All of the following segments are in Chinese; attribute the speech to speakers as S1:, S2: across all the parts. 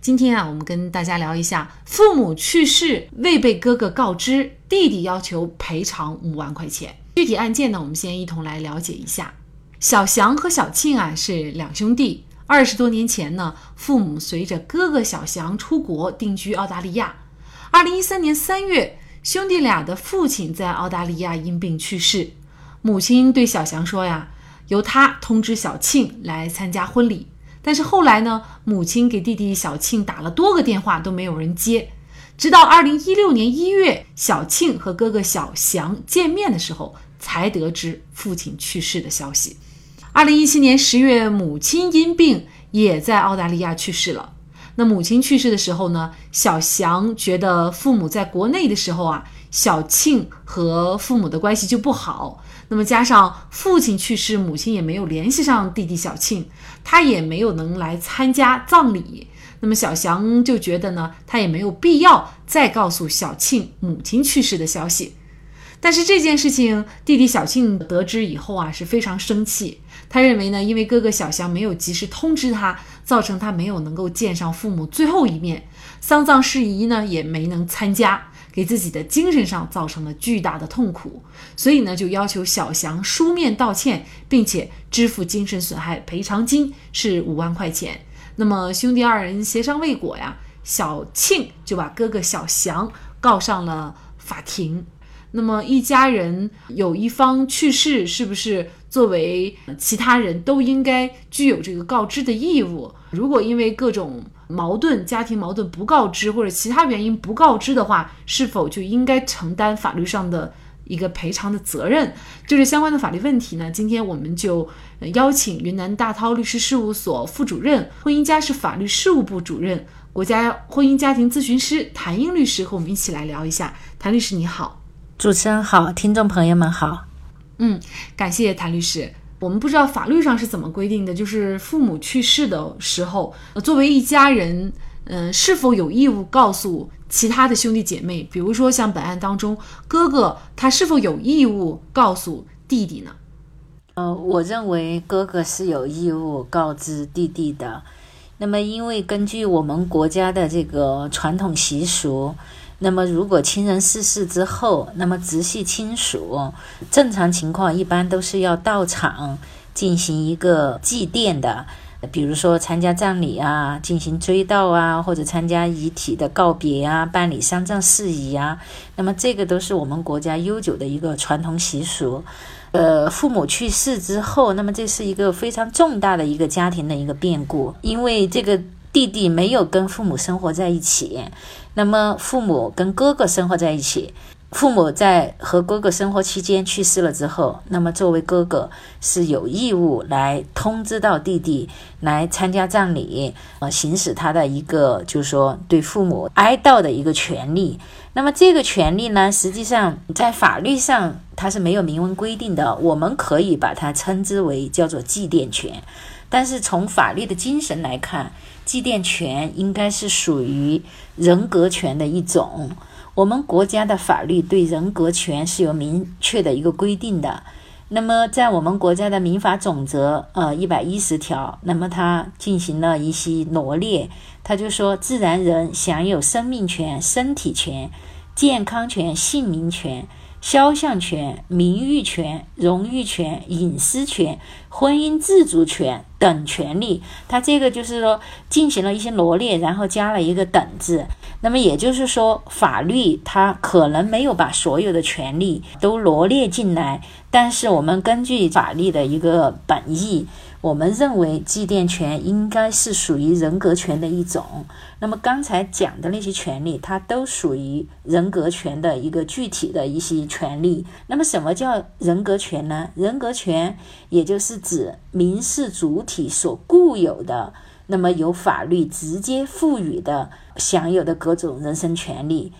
S1: 今天啊，我们跟大家聊一下，父母去世未被哥哥告知，弟弟要求赔偿五万块钱。具体案件呢，我们先一同来了解一下。小祥和小庆啊是两兄弟，二十多年前呢，父母随着哥哥小祥出国定居澳大利亚。二零一三年三月，兄弟俩的父亲在澳大利亚因病去世。母亲对小祥说：“呀，由他通知小庆来参加婚礼。”但是后来呢，母亲给弟弟小庆打了多个电话都没有人接，直到二零一六年一月，小庆和哥哥小祥见面的时候，才得知父亲去世的消息。二零一七年十月，母亲因病也在澳大利亚去世了。那母亲去世的时候呢，小祥觉得父母在国内的时候啊，小庆和父母的关系就不好。那么加上父亲去世，母亲也没有联系上弟弟小庆，他也没有能来参加葬礼。那么小祥就觉得呢，他也没有必要再告诉小庆母亲去世的消息。但是这件事情，弟弟小庆得知以后啊，是非常生气。他认为呢，因为哥哥小祥没有及时通知他，造成他没有能够见上父母最后一面，丧葬事宜呢也没能参加。给自己的精神上造成了巨大的痛苦，所以呢，就要求小祥书面道歉，并且支付精神损害赔偿金是五万块钱。那么兄弟二人协商未果呀，小庆就把哥哥小祥告上了法庭。那么一家人有一方去世，是不是作为其他人都应该具有这个告知的义务？如果因为各种矛盾，家庭矛盾不告知，或者其他原因不告知的话，是否就应该承担法律上的一个赔偿的责任？就是相关的法律问题呢？今天我们就邀请云南大韬律师事务所副主任、婚姻家事法律事务部主任、国家婚姻家庭咨询师谭英律师和我们一起来聊一下。谭律师你好，
S2: 主持人好，听众朋友们好。
S1: 嗯，感谢谭律师。我们不知道法律上是怎么规定的，就是父母去世的时候，作为一家人，嗯，是否有义务告诉其他的兄弟姐妹？比如说像本案当中，哥哥他是否有义务告诉弟弟呢？
S2: 呃，我认为哥哥是有义务告知弟弟的。那么，因为根据我们国家的这个传统习俗。那么，如果亲人逝世之后，那么直系亲属正常情况一般都是要到场进行一个祭奠的，比如说参加葬礼啊，进行追悼啊，或者参加遗体的告别啊，办理丧葬事宜啊。那么这个都是我们国家悠久的一个传统习俗。呃，父母去世之后，那么这是一个非常重大的一个家庭的一个变故，因为这个弟弟没有跟父母生活在一起。那么，父母跟哥哥生活在一起，父母在和哥哥生活期间去世了之后，那么作为哥哥是有义务来通知到弟弟来参加葬礼，呃，行使他的一个就是说对父母哀悼的一个权利。那么这个权利呢，实际上在法律上它是没有明文规定的，我们可以把它称之为叫做祭奠权。但是从法律的精神来看，祭奠权应该是属于人格权的一种。我们国家的法律对人格权是有明确的一个规定的。那么，在我们国家的民法总则呃一百一十条，那么它进行了一些罗列，他就说，自然人享有生命权、身体权、健康权、姓名权。肖像权、名誉权、荣誉权、隐私权、婚姻自主权等权利，它这个就是说进行了一些罗列，然后加了一个等字。那么也就是说，法律它可能没有把所有的权利都罗列进来，但是我们根据法律的一个本意。我们认为祭奠权应该是属于人格权的一种。那么刚才讲的那些权利，它都属于人格权的一个具体的一些权利。那么什么叫人格权呢？人格权也就是指民事主体所固有的，那么由法律直接赋予的、享有的各种人身权利。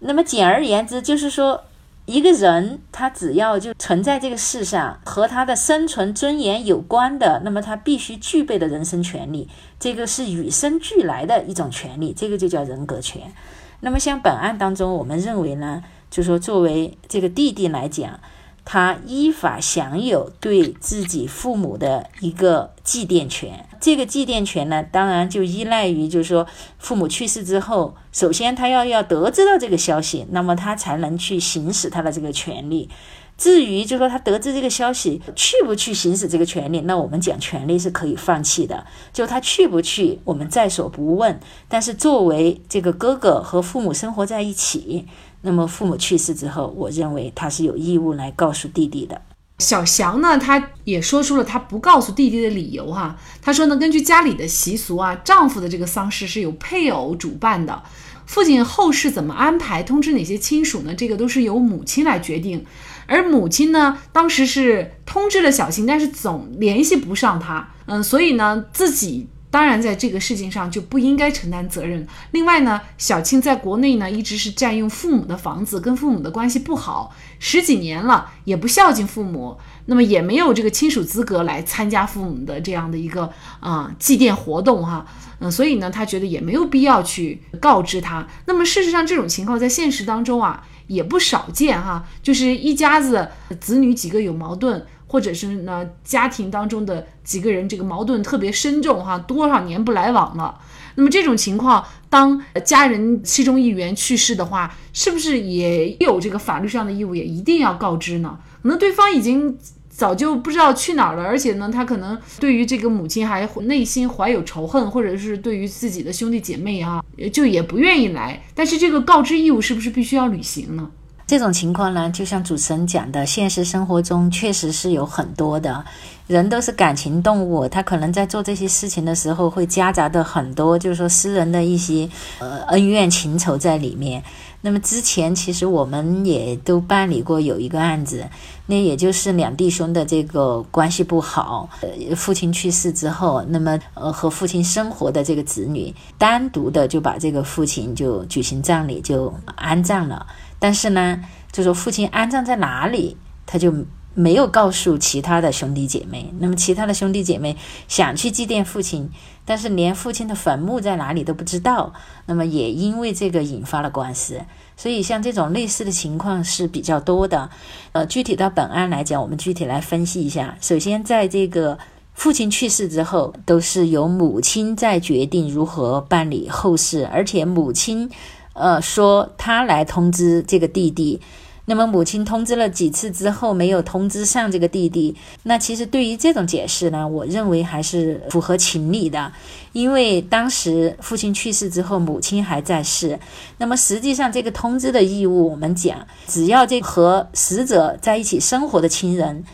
S2: 那么简而言之，就是说。一个人他只要就存在这个世上，和他的生存尊严有关的，那么他必须具备的人身权利，这个是与生俱来的一种权利，这个就叫人格权。那么像本案当中，我们认为呢，就说作为这个弟弟来讲。他依法享有对自己父母的一个祭奠权。这个祭奠权呢，当然就依赖于，就是说父母去世之后，首先他要要得知到这个消息，那么他才能去行使他的这个权利。至于就说他得知这个消息去不去行使这个权利，那我们讲权利是可以放弃的。就他去不去，我们在所不问。但是作为这个哥哥和父母生活在一起。那么父母去世之后，我认为他是有义务来告诉弟弟的。
S1: 小翔呢，他也说出了他不告诉弟弟的理由哈。他说呢，根据家里的习俗啊，丈夫的这个丧事是由配偶主办的，父亲后事怎么安排，通知哪些亲属呢？这个都是由母亲来决定。而母亲呢，当时是通知了小新，但是总联系不上他，嗯，所以呢，自己。当然，在这个事情上就不应该承担责任。另外呢，小庆在国内呢一直是占用父母的房子，跟父母的关系不好，十几年了也不孝敬父母，那么也没有这个亲属资格来参加父母的这样的一个啊祭奠活动哈。嗯，所以呢，他觉得也没有必要去告知他。那么事实上，这种情况在现实当中啊也不少见哈，就是一家子子女几个有矛盾。或者是呢，家庭当中的几个人这个矛盾特别深重哈，多少年不来往了。那么这种情况，当家人其中一员去世的话，是不是也有这个法律上的义务，也一定要告知呢？可能对方已经早就不知道去哪儿了，而且呢，他可能对于这个母亲还内心怀有仇恨，或者是对于自己的兄弟姐妹啊，就也不愿意来。但是这个告知义务是不是必须要履行呢？
S2: 这种情况呢，就像主持人讲的，现实生活中确实是有很多的人都是感情动物，他可能在做这些事情的时候会夹杂的很多，就是说私人的一些呃恩怨情仇在里面。那么之前其实我们也都办理过有一个案子，那也就是两弟兄的这个关系不好，呃，父亲去世之后，那么呃和父亲生活的这个子女单独的就把这个父亲就举行葬礼就安葬了。但是呢，就说父亲安葬在哪里，他就没有告诉其他的兄弟姐妹。那么其他的兄弟姐妹想去祭奠父亲，但是连父亲的坟墓在哪里都不知道。那么也因为这个引发了官司。所以像这种类似的情况是比较多的。呃，具体到本案来讲，我们具体来分析一下。首先，在这个父亲去世之后，都是由母亲在决定如何办理后事，而且母亲。呃，说他来通知这个弟弟，那么母亲通知了几次之后没有通知上这个弟弟，那其实对于这种解释呢，我认为还是符合情理的，因为当时父亲去世之后，母亲还在世，那么实际上这个通知的义务，我们讲，只要这和死者在一起生活的亲人。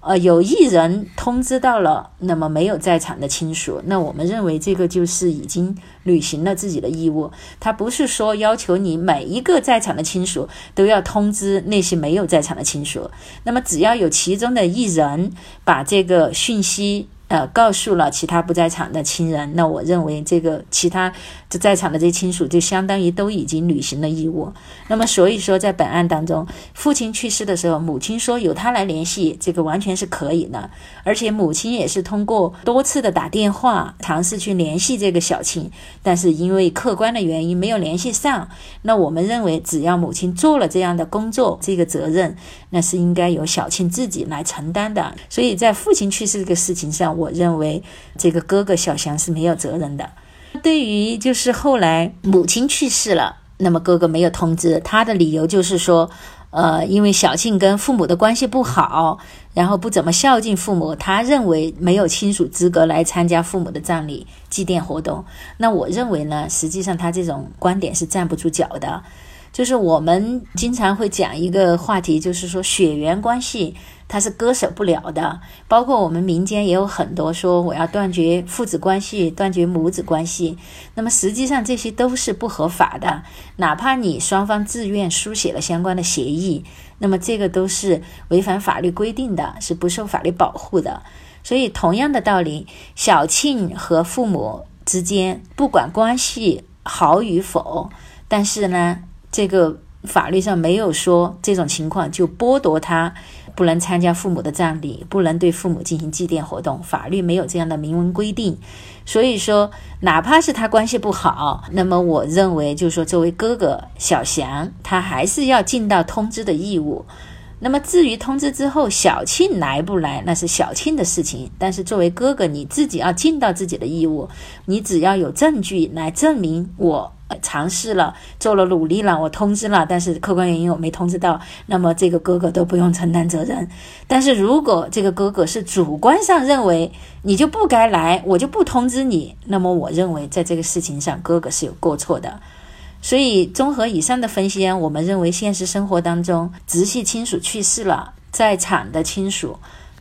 S2: 呃，有一人通知到了，那么没有在场的亲属，那我们认为这个就是已经履行了自己的义务。他不是说要求你每一个在场的亲属都要通知那些没有在场的亲属，那么只要有其中的一人把这个讯息。呃，告诉了其他不在场的亲人，那我认为这个其他就在场的这些亲属就相当于都已经履行了义务。那么所以说，在本案当中，父亲去世的时候，母亲说由他来联系，这个完全是可以的。而且母亲也是通过多次的打电话尝试去联系这个小庆，但是因为客观的原因没有联系上。那我们认为，只要母亲做了这样的工作，这个责任那是应该由小庆自己来承担的。所以在父亲去世这个事情上，我认为这个哥哥小翔是没有责任的。对于就是后来母亲去世了，那么哥哥没有通知他的理由就是说，呃，因为小庆跟父母的关系不好，然后不怎么孝敬父母，他认为没有亲属资格来参加父母的葬礼祭奠活动。那我认为呢，实际上他这种观点是站不住脚的。就是我们经常会讲一个话题，就是说血缘关系它是割舍不了的。包括我们民间也有很多说我要断绝父子关系、断绝母子关系。那么实际上这些都是不合法的，哪怕你双方自愿书写了相关的协议，那么这个都是违反法律规定的，是不受法律保护的。所以同样的道理，小庆和父母之间不管关系好与否，但是呢。这个法律上没有说这种情况就剥夺他不能参加父母的葬礼，不能对父母进行祭奠活动，法律没有这样的明文规定。所以说，哪怕是他关系不好，那么我认为就是说，作为哥哥小翔，他还是要尽到通知的义务。那么至于通知之后小庆来不来，那是小庆的事情。但是作为哥哥，你自己要尽到自己的义务，你只要有证据来证明我。尝试了，做了努力了，我通知了，但是客观原因我没通知到，那么这个哥哥都不用承担责任。但是如果这个哥哥是主观上认为你就不该来，我就不通知你，那么我认为在这个事情上哥哥是有过错的。所以综合以上的分析，我们认为现实生活当中直系亲属去世了，在场的亲属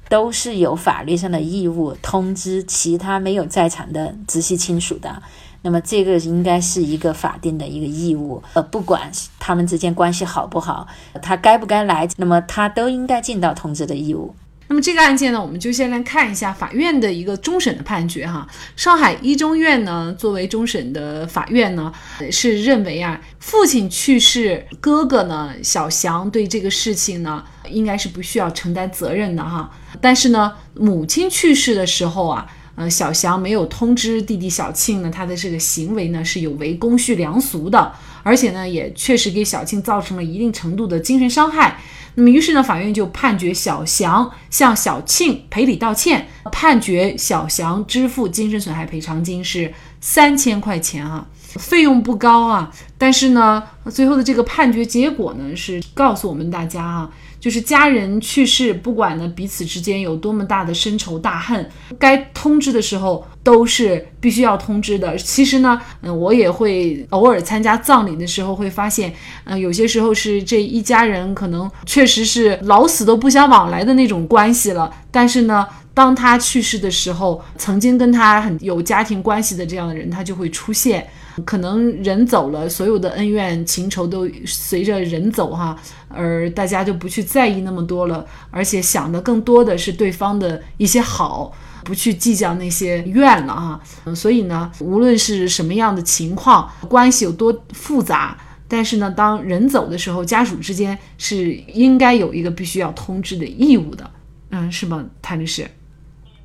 S2: 都是有法律上的义务通知其他没有在场的直系亲属的。那么这个应该是一个法定的一个义务，呃，不管他们之间关系好不好，他该不该来，那么他都应该尽到通知的义务。
S1: 那么这个案件呢，我们就先来看一下法院的一个终审的判决哈。上海一中院呢，作为终审的法院呢，是认为啊，父亲去世，哥哥呢小翔对这个事情呢，应该是不需要承担责任的哈。但是呢，母亲去世的时候啊。呃，小翔没有通知弟弟小庆呢，他的这个行为呢是有违公序良俗的，而且呢也确实给小庆造成了一定程度的精神伤害。那么于是呢，法院就判决小翔向小庆赔礼道歉，判决小翔支付精神损害赔偿金是三千块钱啊，费用不高啊，但是呢，最后的这个判决结果呢是告诉我们大家啊。就是家人去世，不管呢彼此之间有多么大的深仇大恨，该通知的时候都是必须要通知的。其实呢，嗯，我也会偶尔参加葬礼的时候会发现，嗯，有些时候是这一家人可能确实是老死都不相往来的那种关系了，但是呢。当他去世的时候，曾经跟他很有家庭关系的这样的人，他就会出现。可能人走了，所有的恩怨情仇都随着人走哈，而大家就不去在意那么多了，而且想的更多的是对方的一些好，不去计较那些怨了哈。所以呢，无论是什么样的情况，关系有多复杂，但是呢，当人走的时候，家属之间是应该有一个必须要通知的义务的，嗯，是吗，谭律师？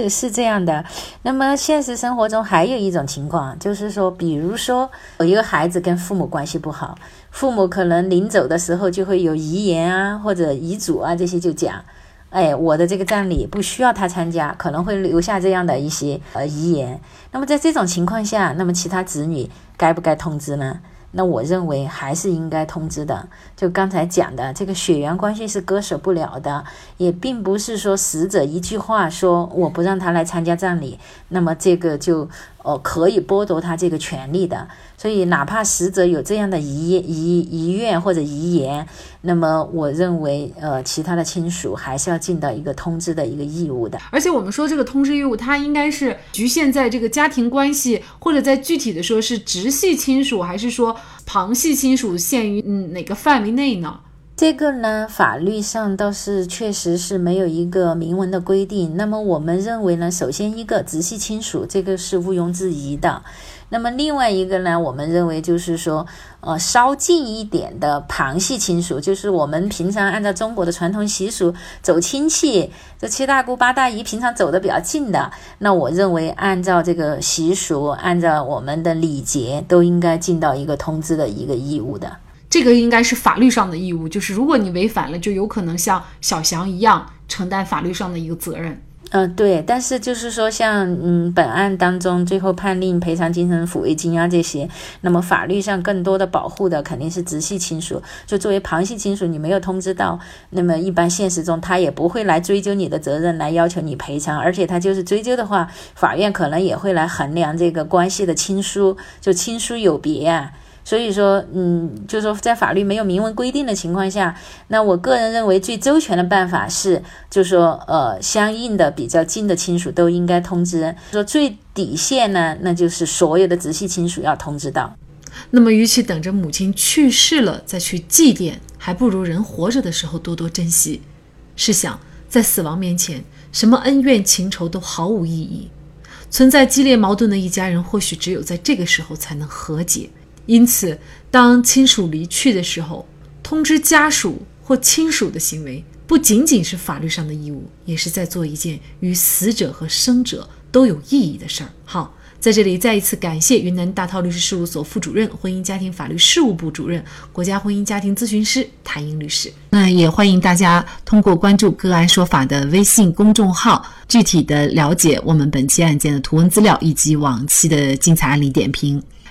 S2: 是这样的，那么现实生活中还有一种情况，就是说，比如说有一个孩子跟父母关系不好，父母可能临走的时候就会有遗言啊，或者遗嘱啊这些就讲，哎，我的这个葬礼不需要他参加，可能会留下这样的一些呃遗言。那么在这种情况下，那么其他子女该不该通知呢？那我认为还是应该通知的。就刚才讲的，这个血缘关系是割舍不了的，也并不是说死者一句话说我不让他来参加葬礼，那么这个就。哦，可以剥夺他这个权利的，所以哪怕死者有这样的遗遗遗愿或者遗言，那么我认为，呃，其他的亲属还是要尽到一个通知的一个义务的。
S1: 而且我们说这个通知义务，它应该是局限在这个家庭关系，或者在具体的说是直系亲属，还是说旁系亲属，限于嗯哪个范围内呢？
S2: 这个呢，法律上倒是确实是没有一个明文的规定。那么我们认为呢，首先一个直系亲属，这个是毋庸置疑的。那么另外一个呢，我们认为就是说，呃，稍近一点的旁系亲属，就是我们平常按照中国的传统习俗走亲戚，这七大姑八大姨平常走的比较近的，那我认为按照这个习俗，按照我们的礼节，都应该尽到一个通知的一个义务的。
S1: 这个应该是法律上的义务，就是如果你违反了，就有可能像小翔一样承担法律上的一个责任。
S2: 嗯，对。但是就是说，像嗯本案当中最后判令赔偿精神抚慰金啊这些，那么法律上更多的保护的肯定是直系亲属。就作为旁系亲属，你没有通知到，那么一般现实中他也不会来追究你的责任，来要求你赔偿。而且他就是追究的话，法院可能也会来衡量这个关系的亲疏，就亲疏有别啊。所以说，嗯，就是说，在法律没有明文规定的情况下，那我个人认为最周全的办法是，就是说，呃，相应的比较近的亲属都应该通知。说最底线呢，那就是所有的直系亲属要通知到。
S1: 那么，与其等着母亲去世了再去祭奠，还不如人活着的时候多多珍惜。试想，在死亡面前，什么恩怨情仇都毫无意义。存在激烈矛盾的一家人，或许只有在这个时候才能和解。因此，当亲属离去的时候，通知家属或亲属的行为，不仅仅是法律上的义务，也是在做一件与死者和生者都有意义的事儿。好。在这里再一次感谢云南大韬律师事务所副主任、婚姻家庭法律事务部主任、国家婚姻家庭咨询师谭英律师。那也欢迎大家通过关注“个案说法”的微信公众号，具体的了解我们本期案件的图文资料以及往期的精彩案例点评。